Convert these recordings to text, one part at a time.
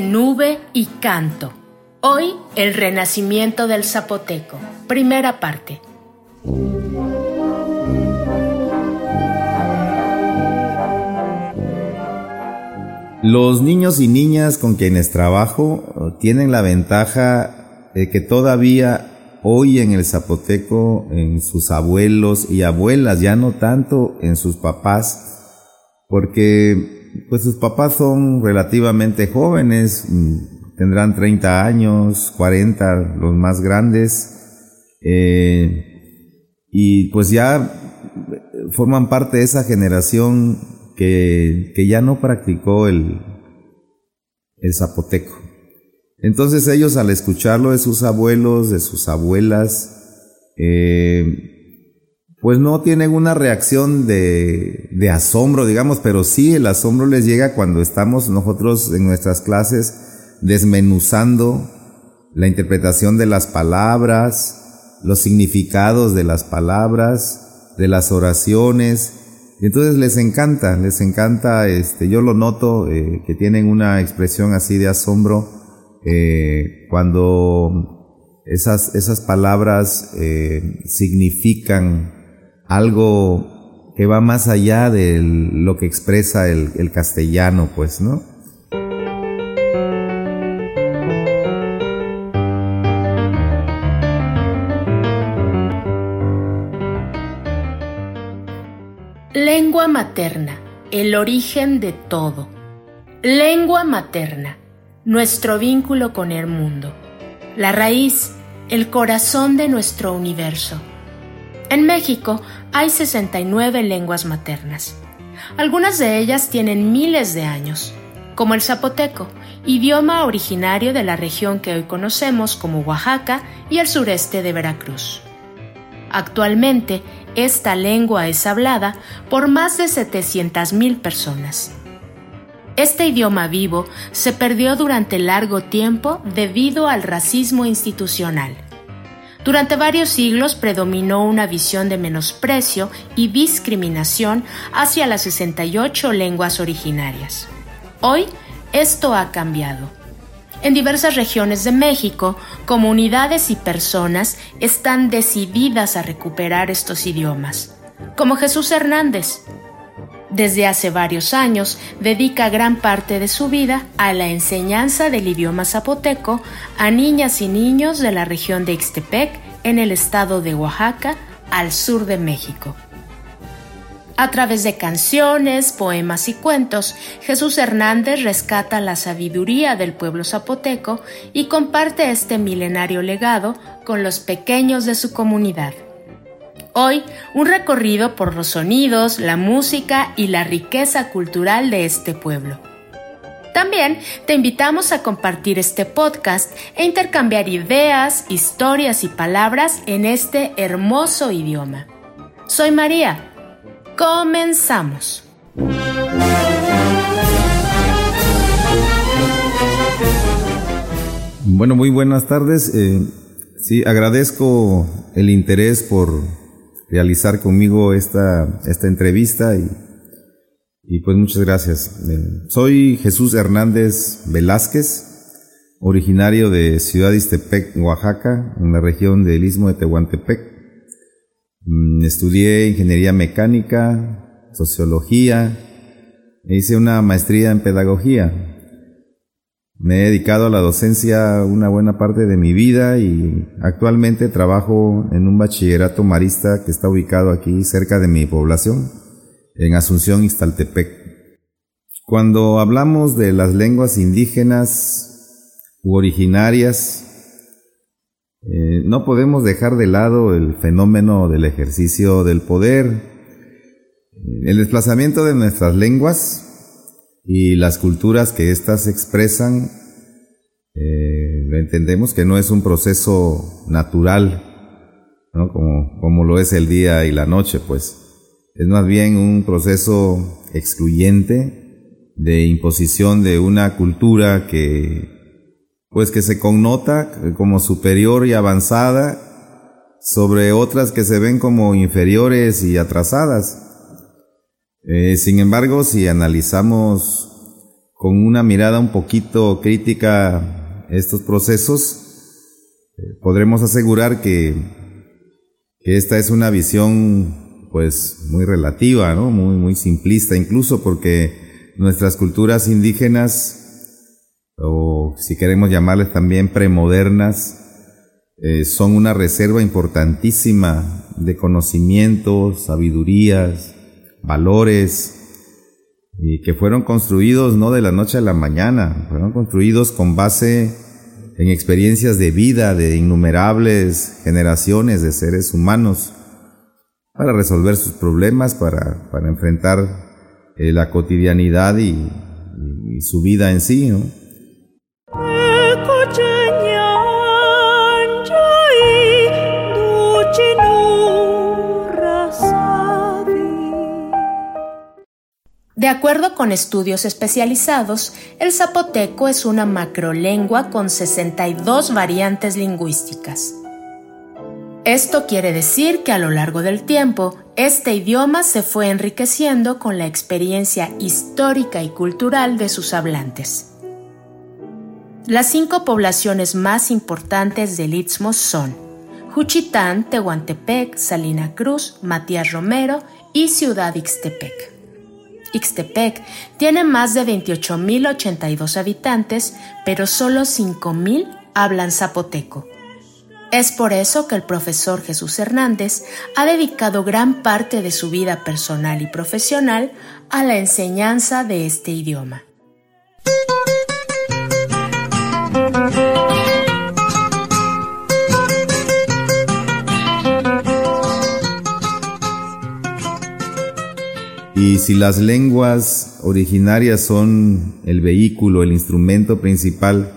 Nube y canto. Hoy el renacimiento del zapoteco. Primera parte. Los niños y niñas con quienes trabajo eh, tienen la ventaja de que todavía hoy en el zapoteco, en sus abuelos y abuelas, ya no tanto en sus papás, porque pues sus papás son relativamente jóvenes, mm, tendrán 30 años, 40 los más grandes, eh, y pues ya forman parte de esa generación que, que ya no practicó el, el zapoteco. Entonces ellos al escucharlo de sus abuelos, de sus abuelas, eh, pues no tienen una reacción de, asombro, digamos, pero sí el asombro les llega cuando estamos nosotros en nuestras clases desmenuzando la interpretación de las palabras, los significados de las palabras, de las oraciones. Entonces les encanta, les encanta, este, yo lo noto, eh, que tienen una expresión así de asombro eh, cuando esas, esas palabras eh, significan algo que va más allá de lo que expresa el, el castellano, pues, ¿no? Lengua materna, el origen de todo. Lengua materna, nuestro vínculo con el mundo. La raíz, el corazón de nuestro universo. En México hay 69 lenguas maternas. Algunas de ellas tienen miles de años, como el zapoteco, idioma originario de la región que hoy conocemos como Oaxaca y el sureste de Veracruz. Actualmente, esta lengua es hablada por más de 700.000 personas. Este idioma vivo se perdió durante largo tiempo debido al racismo institucional. Durante varios siglos predominó una visión de menosprecio y discriminación hacia las 68 lenguas originarias. Hoy esto ha cambiado. En diversas regiones de México, comunidades y personas están decididas a recuperar estos idiomas, como Jesús Hernández. Desde hace varios años dedica gran parte de su vida a la enseñanza del idioma zapoteco a niñas y niños de la región de Ixtepec en el estado de Oaxaca, al sur de México. A través de canciones, poemas y cuentos, Jesús Hernández rescata la sabiduría del pueblo zapoteco y comparte este milenario legado con los pequeños de su comunidad. Hoy, un recorrido por los sonidos, la música y la riqueza cultural de este pueblo. También te invitamos a compartir este podcast e intercambiar ideas, historias y palabras en este hermoso idioma. Soy María. Comenzamos. Bueno, muy buenas tardes. Eh, sí, agradezco el interés por realizar conmigo esta, esta entrevista y, y pues muchas gracias. Eh, soy Jesús Hernández Velázquez, originario de Ciudad Istepec, Oaxaca, en la región del Istmo de Tehuantepec. Mm, estudié ingeniería mecánica, sociología, e hice una maestría en pedagogía. Me he dedicado a la docencia una buena parte de mi vida y actualmente trabajo en un bachillerato marista que está ubicado aquí cerca de mi población, en Asunción, Iztaltepec. Cuando hablamos de las lenguas indígenas u originarias, eh, no podemos dejar de lado el fenómeno del ejercicio del poder, el desplazamiento de nuestras lenguas y las culturas que éstas expresan, eh, entendemos que no es un proceso natural, ¿no? como, como lo es el día y la noche, pues es más bien un proceso excluyente de imposición de una cultura que pues que se connota como superior y avanzada sobre otras que se ven como inferiores y atrasadas. Eh, sin embargo, si analizamos con una mirada un poquito crítica estos procesos, eh, podremos asegurar que, que, esta es una visión pues muy relativa, ¿no? muy, muy simplista incluso porque nuestras culturas indígenas, o si queremos llamarles también premodernas, eh, son una reserva importantísima de conocimientos, sabidurías, valores, y que fueron construidos no de la noche a la mañana, fueron construidos con base en experiencias de vida de innumerables generaciones de seres humanos para resolver sus problemas, para, para enfrentar eh, la cotidianidad y, su vida en sí. De acuerdo con estudios especializados, el zapoteco es una macrolengua con 62 variantes lingüísticas. Esto quiere decir que a lo largo del tiempo, este idioma se fue enriqueciendo con la experiencia histórica y cultural de sus hablantes. Las cinco poblaciones más importantes del Istmo son Juchitán, Tehuantepec, Salina Cruz, Matías Romero y Ciudad Ixtepec. Ixtepec tiene más de 28.082 habitantes, pero solo 5.000 hablan zapoteco. Es por eso que el profesor Jesús Hernández ha dedicado gran parte de su vida personal y profesional a la enseñanza de este idioma. Y si las lenguas originarias son el vehículo, el instrumento principal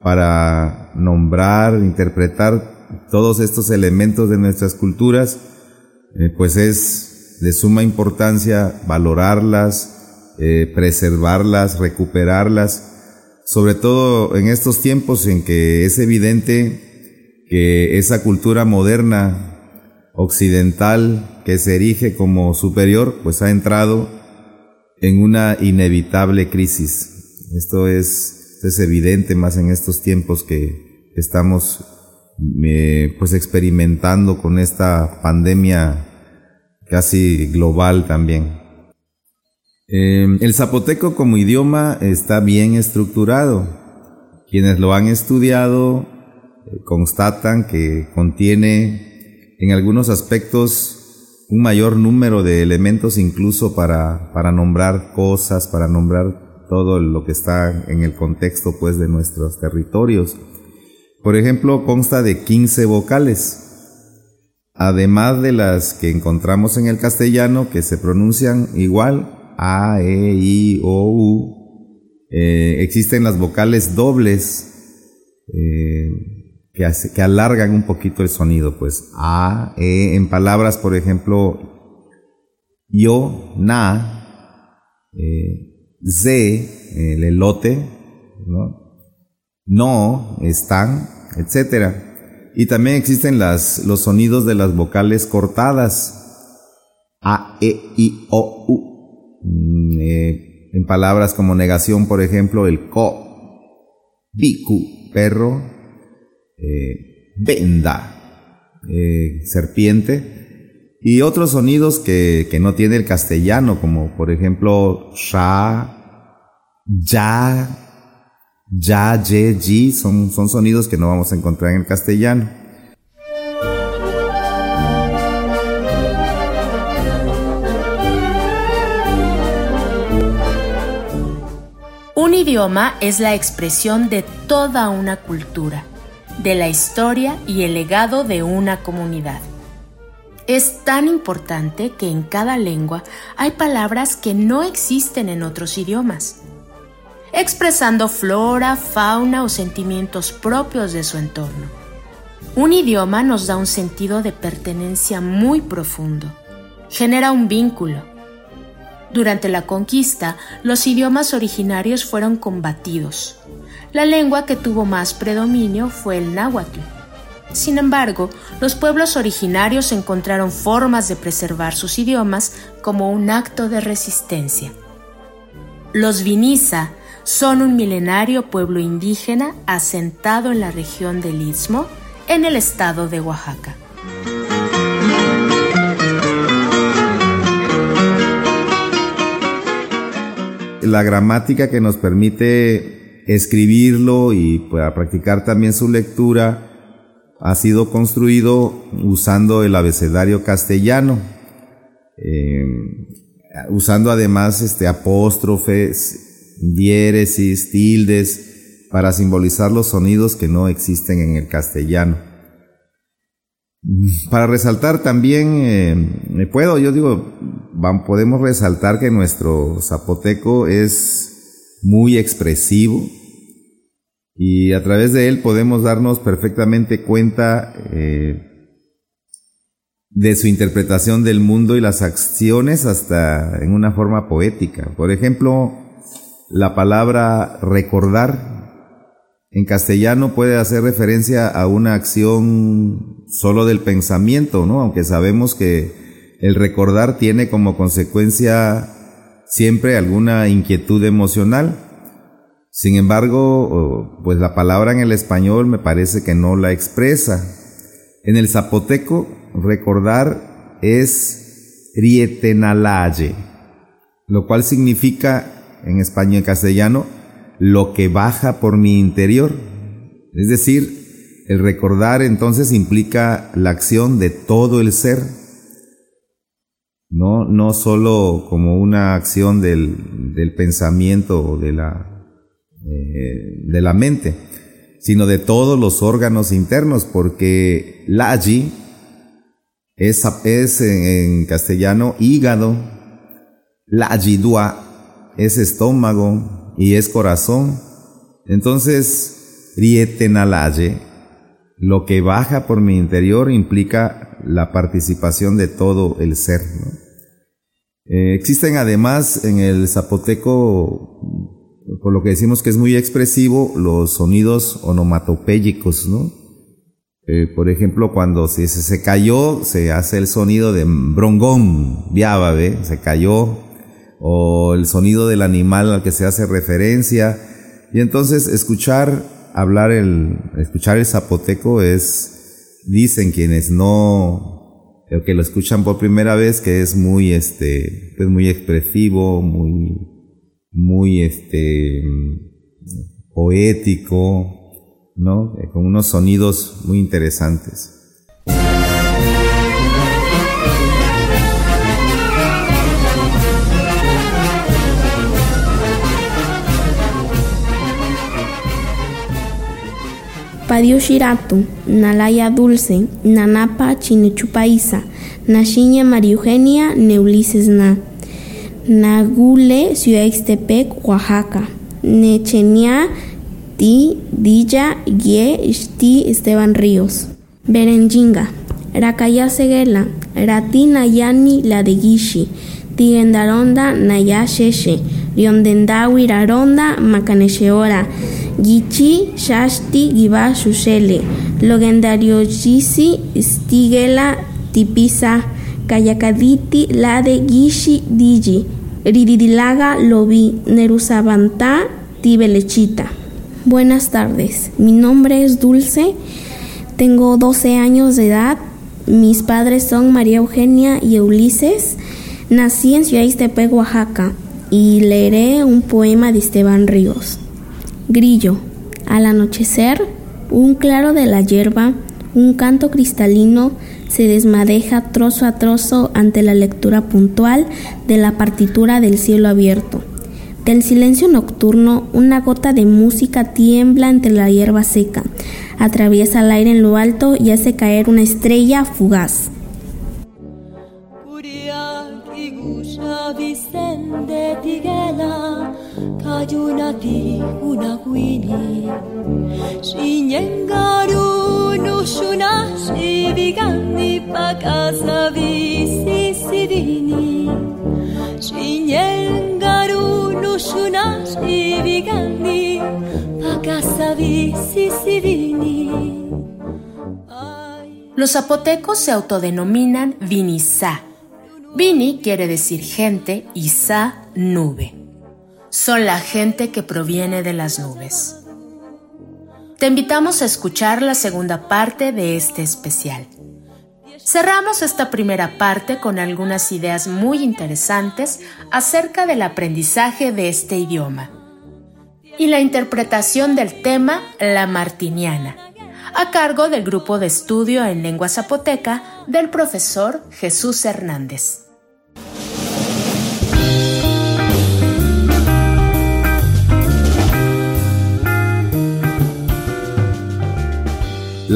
para nombrar, interpretar todos estos elementos de nuestras culturas, eh, pues es de suma importancia valorarlas, eh, preservarlas, recuperarlas, sobre todo en estos tiempos en que es evidente que esa cultura moderna occidental que se erige como superior, pues ha entrado en una inevitable crisis. Esto es, es evidente más en estos tiempos que estamos eh, pues experimentando con esta pandemia casi global también. Em, el zapoteco como idioma está bien estructurado. Quienes lo han estudiado eh, constatan que contiene en algunos aspectos un mayor número de elementos incluso para, para nombrar cosas, para nombrar todo lo que está en el contexto pues de nuestros territorios. Por ejemplo, consta de 15 vocales, además de las que encontramos en el castellano que se pronuncian igual, A, E, I, O, U. Eh, existen las vocales dobles, eh, que, alargan un poquito el sonido, pues A, E, en palabras, por ejemplo, yo, na, eh, el elote, ¿no? no, están, etcétera. Y también existen las, los sonidos de las vocales cortadas. A, E, I, O, U. Mm, eh, en palabras como negación, por ejemplo, el co, biku, perro, eh, venda, eh, serpiente, y otros sonidos que, que, no tiene el castellano, como por ejemplo sha, ya, ya, ye, ji, son, son sonidos que no vamos a encontrar en el castellano. Un idioma es la expresión de toda una cultura, de la historia y el legado de una comunidad. Es tan importante que en cada lengua hay palabras que no existen en otros idiomas expresando flora, fauna o sentimientos propios de su entorno. Un idioma nos da un sentido de pertenencia muy profundo, genera un vínculo. Durante la conquista, los idiomas originarios fueron combatidos. La lengua que tuvo más predominio fue el náhuatl. Sin embargo, los pueblos originarios encontraron formas de preservar sus idiomas como un acto de resistencia. Los Vinisa son un milenario pueblo indígena asentado en la región del Istmo, en el estado de Oaxaca. La gramática que nos permite escribirlo y para practicar también su lectura ha sido construido usando el abecedario castellano, eh, usando además este, apóstrofes, diéresis, tildes, para simbolizar los sonidos que no existen en el castellano. Para resaltar también, eh, puedo, yo digo, podemos resaltar que nuestro zapoteco es muy expresivo y a través de él podemos darnos perfectamente cuenta eh, de su interpretación del mundo y las acciones hasta en una forma poética. Por ejemplo, la palabra recordar en castellano puede hacer referencia a una acción solo del pensamiento, ¿no? Aunque sabemos que el recordar tiene como consecuencia siempre alguna inquietud emocional. Sin embargo, pues la palabra en el español me parece que no la expresa. En el zapoteco, recordar es rietenalaye, lo cual significa en español y castellano, lo que baja por mi interior. Es decir, el recordar entonces implica la acción de todo el ser, no, no solo como una acción del, del pensamiento o de la, eh, de la mente, sino de todos los órganos internos, porque la allí es, es en, castellano hígado, la dua es estómago y es corazón. Entonces, rietenalaye, lo que baja por mi interior implica la participación de todo el ser. Eh, existen además en el zapoteco, por lo que decimos que es muy expresivo, los sonidos onomatopéyicos, ¿no? Eh, por ejemplo, cuando se, se, cayó, se hace el sonido de brongón, viaba, Se cayó, o el sonido del animal al que se hace referencia. Y entonces escuchar hablar el, escuchar el zapoteco es, dicen quienes no, que lo escuchan por primera vez, que es muy, este, pues muy expresivo, muy, muy, este, poético, ¿no? Con unos sonidos muy interesantes. Shiratu, Nalaya Dulce, Nanapa Chinichupaisa, Nashiña María Eugenia, Neulises Na, Nagule, Ciudad Ixtepec, Oaxaca, Nechenia, Ti, Dilla, Gie, Sti, Esteban Ríos, Berenjinga, Rakaya Seguela, Rati Nayani, La de Gishi, Tigendaronda, Naya Sheshe, Riondendawi Raronda, Macanesheora, Gichi Shashti Giba Shushele, Logendario Gisi Stigela Tipisa, Kayakaditi Lade Gishi Digi, Rididilaga Lobi. Nerusabanta Tibelechita. Buenas tardes, mi nombre es Dulce, tengo 12 años de edad, mis padres son María Eugenia y Ulises, nací en Ciudad Iztepec, Oaxaca, y leeré un poema de Esteban Ríos. Grillo, al anochecer, un claro de la hierba, un canto cristalino se desmadeja trozo a trozo ante la lectura puntual de la partitura del cielo abierto. Del silencio nocturno, una gota de música tiembla entre la hierba seca, atraviesa el aire en lo alto y hace caer una estrella fugaz. Kayunati unaguini Shinyengaru nushuna shibigani pakasavi sisidini Shinyengaru nushuna shibigani pakasavi sisidini Los zapotecos se autodenominan Vinizá. Vini quiere decir gente y Sa nube son la gente que proviene de las nubes. Te invitamos a escuchar la segunda parte de este especial. Cerramos esta primera parte con algunas ideas muy interesantes acerca del aprendizaje de este idioma y la interpretación del tema La Martiniana, a cargo del grupo de estudio en lengua zapoteca del profesor Jesús Hernández.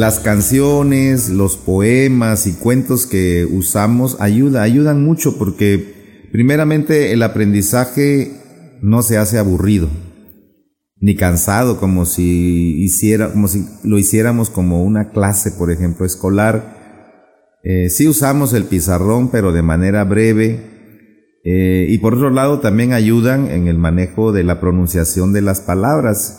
Las canciones, los poemas y cuentos que usamos ayuda, ayudan mucho porque primeramente el aprendizaje no se hace aburrido ni cansado como si hiciera, como si lo hiciéramos como una clase, por ejemplo, escolar. Eh, sí usamos el pizarrón, pero de manera breve. Eh, y por otro lado también ayudan en el manejo de la pronunciación de las palabras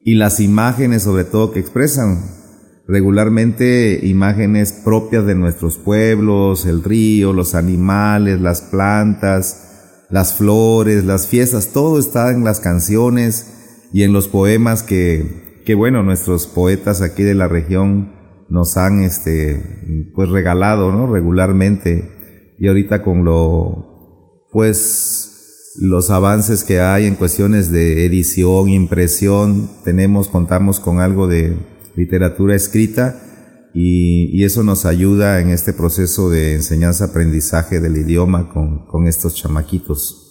y las imágenes sobre todo que expresan regularmente imágenes propias de nuestros pueblos, el río, los animales, las plantas, las flores, las fiestas, todo está en las canciones y en los poemas que, que bueno, nuestros poetas aquí de la región nos han este pues regalado, ¿no? regularmente y ahorita con lo pues los avances que hay en cuestiones de edición, impresión, tenemos contamos con algo de literatura escrita y, eso nos ayuda en este proceso de enseñanza-aprendizaje del idioma con, con estos chamaquitos.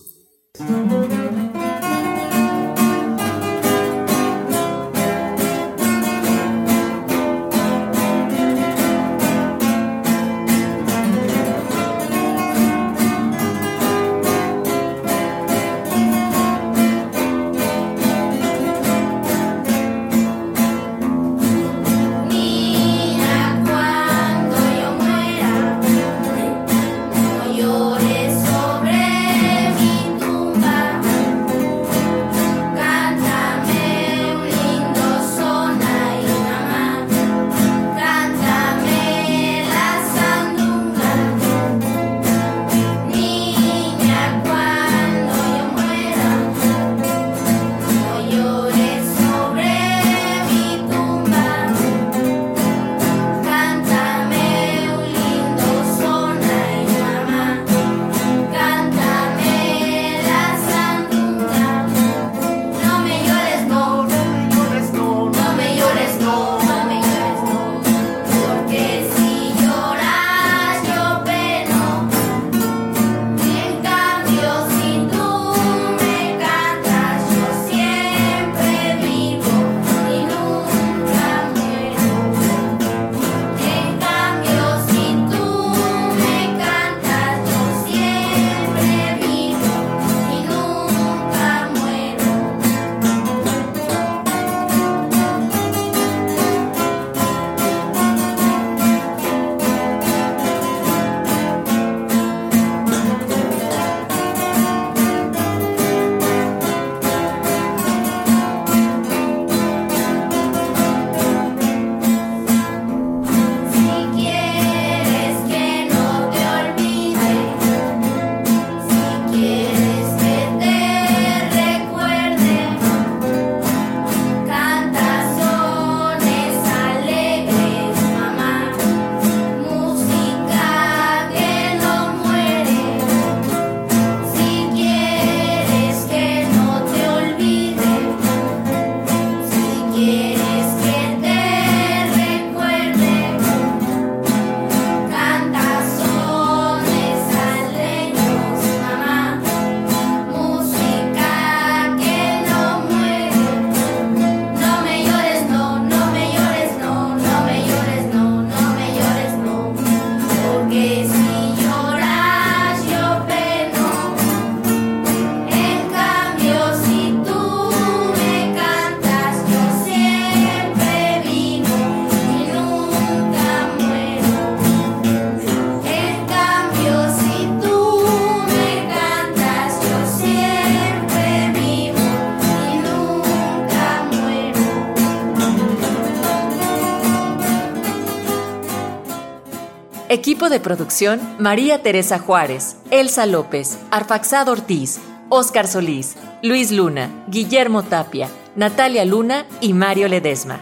Equipo de producción, María Teresa Juárez, Elsa López, Arfaxado Ortiz, Óscar Solís, Luis Luna, Guillermo Tapia, Natalia Luna y Mario Ledesma.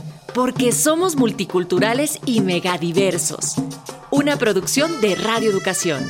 porque somos multiculturales y megadiversos. Una producción de Radio Educación.